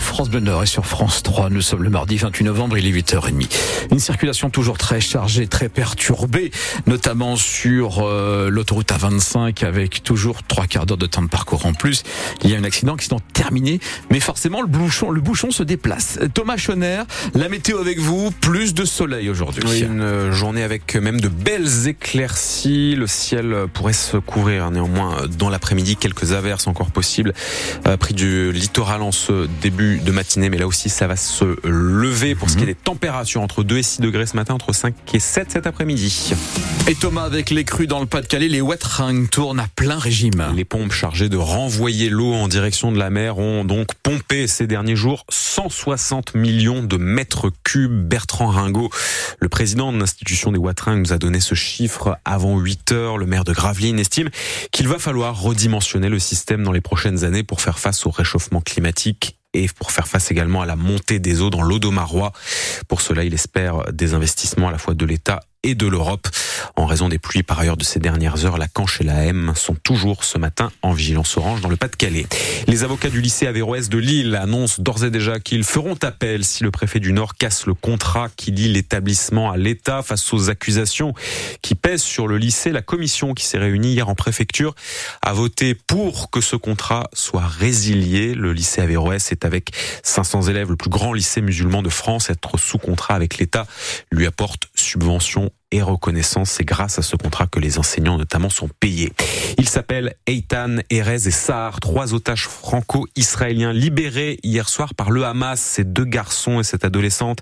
France Bleu Nord et sur France 3. Nous sommes le mardi 28 novembre, il est 8h30. Une circulation toujours très chargée, très perturbée, notamment sur euh, l'autoroute A25 avec toujours trois quarts d'heure de temps de parcours en plus. Il y a un accident, accident terminé, mais forcément le bouchon, le bouchon se déplace. Thomas Schoner, la météo avec vous, plus de soleil aujourd'hui. Oui, une journée avec même de belles éclaircies. Le ciel pourrait se couvrir néanmoins dans l'après-midi. Quelques averses encore possibles. Euh, du littoral en ce début de matinée, mais là aussi ça va se lever pour ce qui est mhm. des températures entre 2 et 6 degrés ce matin, entre 5 et 7 cet après-midi. Et Thomas, avec les crues dans le Pas-de-Calais, les wet tournent à plein régime. Les pompes chargées de renvoyer l'eau en direction de la mer ont donc pompé ces derniers jours 160 millions de mètres cubes. Bertrand Ringot, le président de l'institution des Watring, nous a donné ce chiffre avant 8 heures. Le maire de Gravelines estime qu'il va falloir redimensionner le système dans les prochaines années pour faire face au réchauffement climatique et pour faire face également à la montée des eaux dans l'eau d'Omarois. Pour cela, il espère des investissements à la fois de l'État et de l'Europe. En raison des pluies par ailleurs de ces dernières heures, la Canche et la M sont toujours ce matin en vigilance orange dans le Pas-de-Calais. Les avocats du lycée Averroès de Lille annoncent d'ores et déjà qu'ils feront appel si le préfet du Nord casse le contrat qui lie l'établissement à l'État face aux accusations qui pèsent sur le lycée. La commission qui s'est réunie hier en préfecture a voté pour que ce contrat soit résilié. Le lycée Averroès est avec 500 élèves le plus grand lycée musulman de France. Être sous contrat avec l'État lui apporte subvention et reconnaissance. C'est grâce à ce contrat que les enseignants notamment sont payés. Ils s'appellent Eitan, Erez et Sahar, trois otages franco-israéliens libérés hier soir par le Hamas. Ces deux garçons et cette adolescente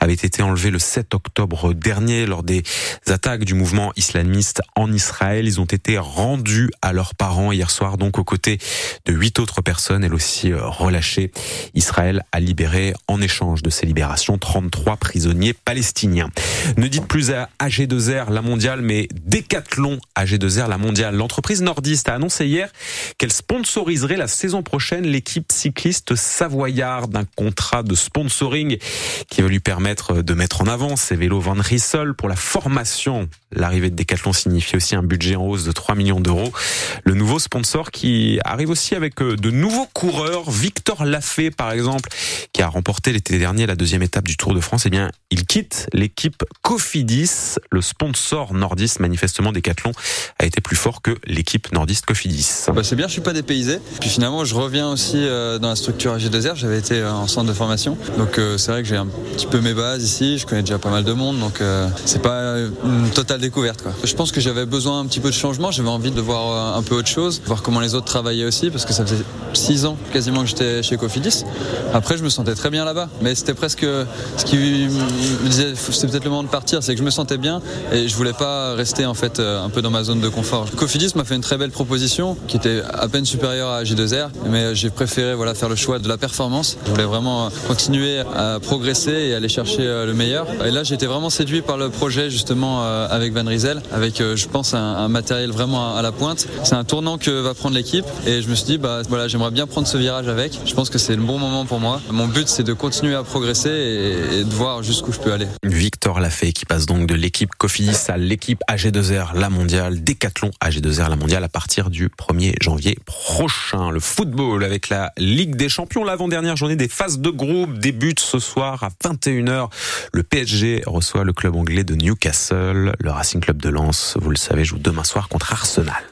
avaient été enlevés le 7 octobre dernier lors des attaques du mouvement islamiste en Israël. Ils ont été rendus à leurs parents hier soir, donc aux côtés de huit autres personnes, elles aussi euh, relâchées. Israël a libéré en échange de ces libérations 33 prisonniers palestiniens. Ne dites plus à AG2R la mondiale, mais Decathlon AG2R la mondiale. L'entreprise nordiste a annoncé hier qu'elle sponsoriserait la saison prochaine l'équipe cycliste savoyarde, d'un contrat de sponsoring qui va lui permettre de mettre en avant ses vélos Van Rissel pour la formation. L'arrivée de Decathlon signifie aussi un budget en hausse de 3 millions d'euros. Le nouveau sponsor qui arrive aussi avec euh, de nouveaux coureurs, Victor Lafay par exemple, qui a remporté l'été dernier la deuxième étape du Tour de France, eh bien, il quitte l'équipe Cofidis. Le sponsor nordiste, manifestement Decathlon, a été plus fort que l'équipe nordiste Cofidis. Bah c'est bien, je suis pas dépaysé. Puis finalement, je reviens aussi euh, dans la structure AG2R. J'avais été euh, en centre de formation. Donc euh, c'est vrai que j'ai un petit peu mes bases ici. Je connais déjà pas mal de monde. Donc c'est pas une totale découverte. Quoi. Je pense que j'avais besoin un petit peu de changement. J'avais envie de voir un peu autre chose, voir comment les autres travaillaient aussi, parce que ça faisait six ans quasiment que j'étais chez Cofidis. Après, je me sentais très bien là-bas. Mais c'était presque ce qui c'est peut-être le moment de partir, c'est que je me sentais bien et je voulais pas rester en fait un peu dans ma zone de confort. Cofidis m'a fait une très belle proposition qui était à peine supérieure à J2R, mais j'ai préféré voilà faire le choix de la performance. Je voulais vraiment continuer à progresser et aller chercher euh, le meilleur. Et là, été vraiment séduit par le projet justement euh, avec Van Riesel, avec euh, je pense un, matériel vraiment à la pointe. C'est un tournant que va prendre l'équipe et je me suis dit bah voilà, j'aimerais bien prendre ce virage avec. Je pense que c'est le bon moment pour moi. Mon but c'est de continuer à progresser et, de voir jusqu'où je peux aller. Victor Lafay qui passe donc de l'équipe Cofidis à l'équipe AG2R la mondiale, Décathlon AG2R la mondiale à partir du 1er janvier prochain. Le football avec la Ligue des Champions, l'avant-dernière journée des phases de groupe débute ce soir à 21h. Le PSG reçoit le club anglais de Newcastle. Le Racing Club de Lens, vous le savez, joue demain soir contre Arsenal.